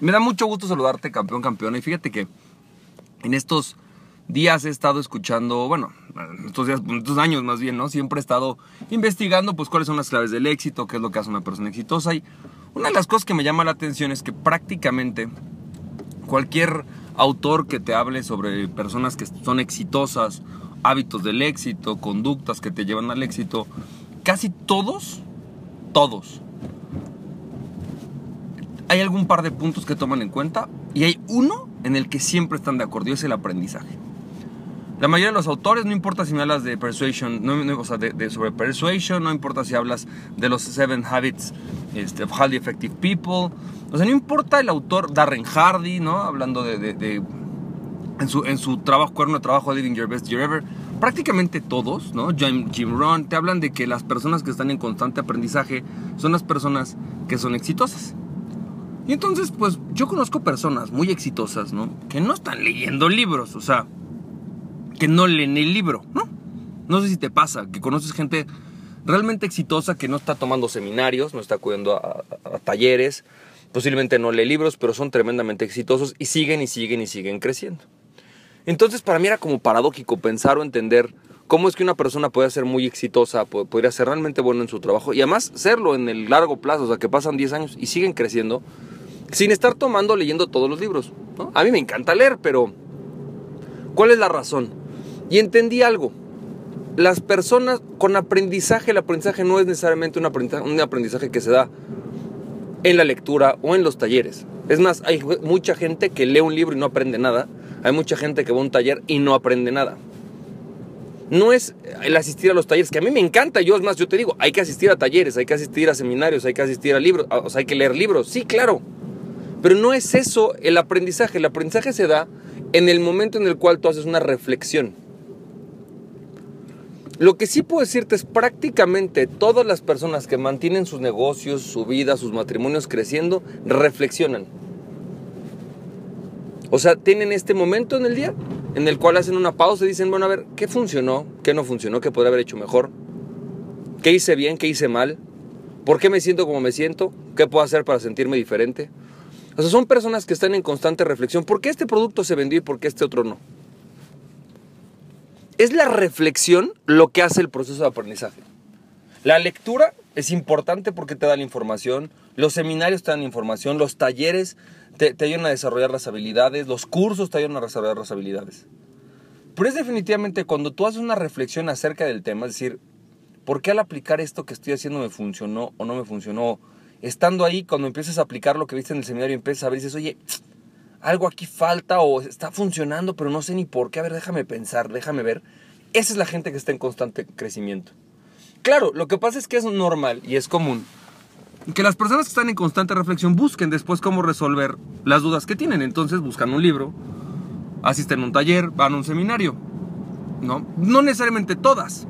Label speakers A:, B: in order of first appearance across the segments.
A: Me da mucho gusto saludarte, campeón, campeona. Y fíjate que en estos días he estado escuchando, bueno, estos días, estos años más bien, ¿no? Siempre he estado investigando, pues, cuáles son las claves del éxito, qué es lo que hace una persona exitosa. Y una de las cosas que me llama la atención es que prácticamente cualquier autor que te hable sobre personas que son exitosas, hábitos del éxito, conductas que te llevan al éxito, casi todos, todos, hay algún par de puntos que toman en cuenta y hay uno en el que siempre están de acuerdo y es el aprendizaje. La mayoría de los autores, no importa si me hablas de persuasion, no, de, sobre persuasion, no importa si hablas de los seven habits este, of highly effective people, o sea, no importa el autor Darren Hardy, ¿no? Hablando de, en, su, en su trabajo, cuerno de trabajo Living Your Best Year Ever, prácticamente todos, ¿no? Jim, Jim Rohn, te hablan de que las personas que están en constante aprendizaje son las personas que son exitosas. Y entonces, pues yo conozco personas muy exitosas, ¿no? Que no están leyendo libros, o sea, que no leen el libro, ¿no? No sé si te pasa, que conoces gente realmente exitosa que no está tomando seminarios, no está acudiendo a, talleres, posiblemente no lee libros, pero son tremendamente exitosos y siguen y siguen y siguen creciendo. Entonces para mí era como paradójico pensar o entender cómo es que una persona puede ser muy exitosa, podría ser realmente bueno en su trabajo y además serlo en el largo plazo, o sea que pasan 10 años y siguen creciendo sin estar tomando, leyendo todos los libros. A mí me encanta leer, pero ¿cuál es la razón? Y entendí algo. Las personas con aprendizaje, el aprendizaje no es necesariamente un aprendizaje, un que se da en la lectura o en los talleres. Es más, hay mucha gente que lee un libro y no aprende nada. Hay mucha gente que va a un taller y no aprende nada. No es el asistir a los talleres, que a mí me encanta. Yo, es más, yo te digo, hay que asistir a talleres, hay que asistir a seminarios, hay que asistir a libros, o sea, hay que leer libros. Sí, claro. Pero no es eso el aprendizaje. El aprendizaje se da en el momento en el cual tú haces una reflexión. Lo que sí puedo decirte es prácticamente todas las personas que mantienen sus negocios, su vida, sus matrimonios creciendo, reflexionan. O sea, tienen este momento en el día en el cual hacen una pausa y dicen, bueno, a ver, ¿qué funcionó? ¿Qué no funcionó? ¿Qué podría haber hecho mejor? ¿Qué hice bien? ¿Qué hice mal? ¿Por qué me siento como me siento? ¿Qué puedo hacer para sentirme diferente? O sea, son personas que están en constante reflexión. ¿Por qué este producto se vendió y por qué este otro no? Es la reflexión lo que hace el proceso de aprendizaje. La lectura es importante porque te da la información, los seminarios te dan información, los talleres te, te, ayudan a desarrollar las habilidades, los cursos te ayudan a desarrollar las habilidades. Pero es definitivamente cuando tú haces una reflexión acerca del tema, es decir, ¿por qué al aplicar esto que estoy haciendo me funcionó o no me funcionó? Estando ahí, cuando empiezas a aplicar lo que viste en el seminario, empiezas a ver y dices, oye, algo aquí falta o está funcionando, pero no sé ni por qué. A ver, déjame pensar, déjame ver. Esa es la gente que está en constante crecimiento. Claro, lo que pasa es que es normal y es común que las personas que están en constante reflexión busquen después cómo resolver las dudas que tienen. Entonces buscan un libro, asisten a un taller, van a un seminario. No, no necesariamente todas.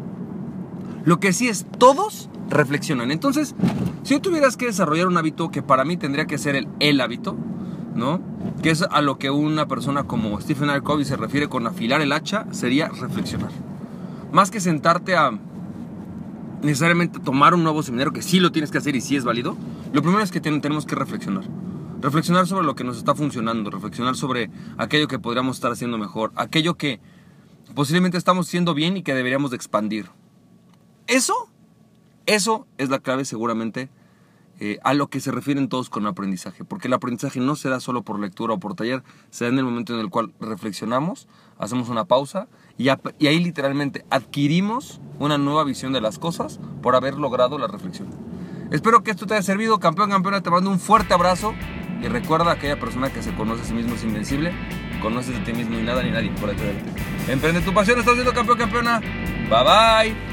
A: Lo que sí es todos reflexionan. Entonces, si tú tuvieras que desarrollar un hábito que para mí tendría que ser el, el hábito, ¿no? Que es a lo que una persona como Stephen R. Covey se refiere con afilar el hacha, sería reflexionar. Más que sentarte a necesariamente tomar un nuevo seminario, que sí lo tienes que hacer y sí es válido, lo primero es que tenemos que reflexionar. Reflexionar sobre lo que nos está funcionando, reflexionar sobre aquello que podríamos estar haciendo mejor, aquello que posiblemente estamos haciendo bien y que deberíamos de expandir. Eso eso es la clave seguramente eh, a lo que se refieren todos con aprendizaje, porque el aprendizaje no se da solo por lectura o por taller, se da en el momento en el cual reflexionamos, hacemos una pausa y, ahí literalmente adquirimos una nueva visión de las cosas por haber logrado la reflexión. Espero que esto te haya servido, campeón, campeona, te mando un fuerte abrazo y recuerda a aquella persona que se conoce a sí mismo es invencible, conoces de ti mismo y nada ni nadie por verte. Emprende tu pasión, estás siendo campeón, campeona. Bye bye.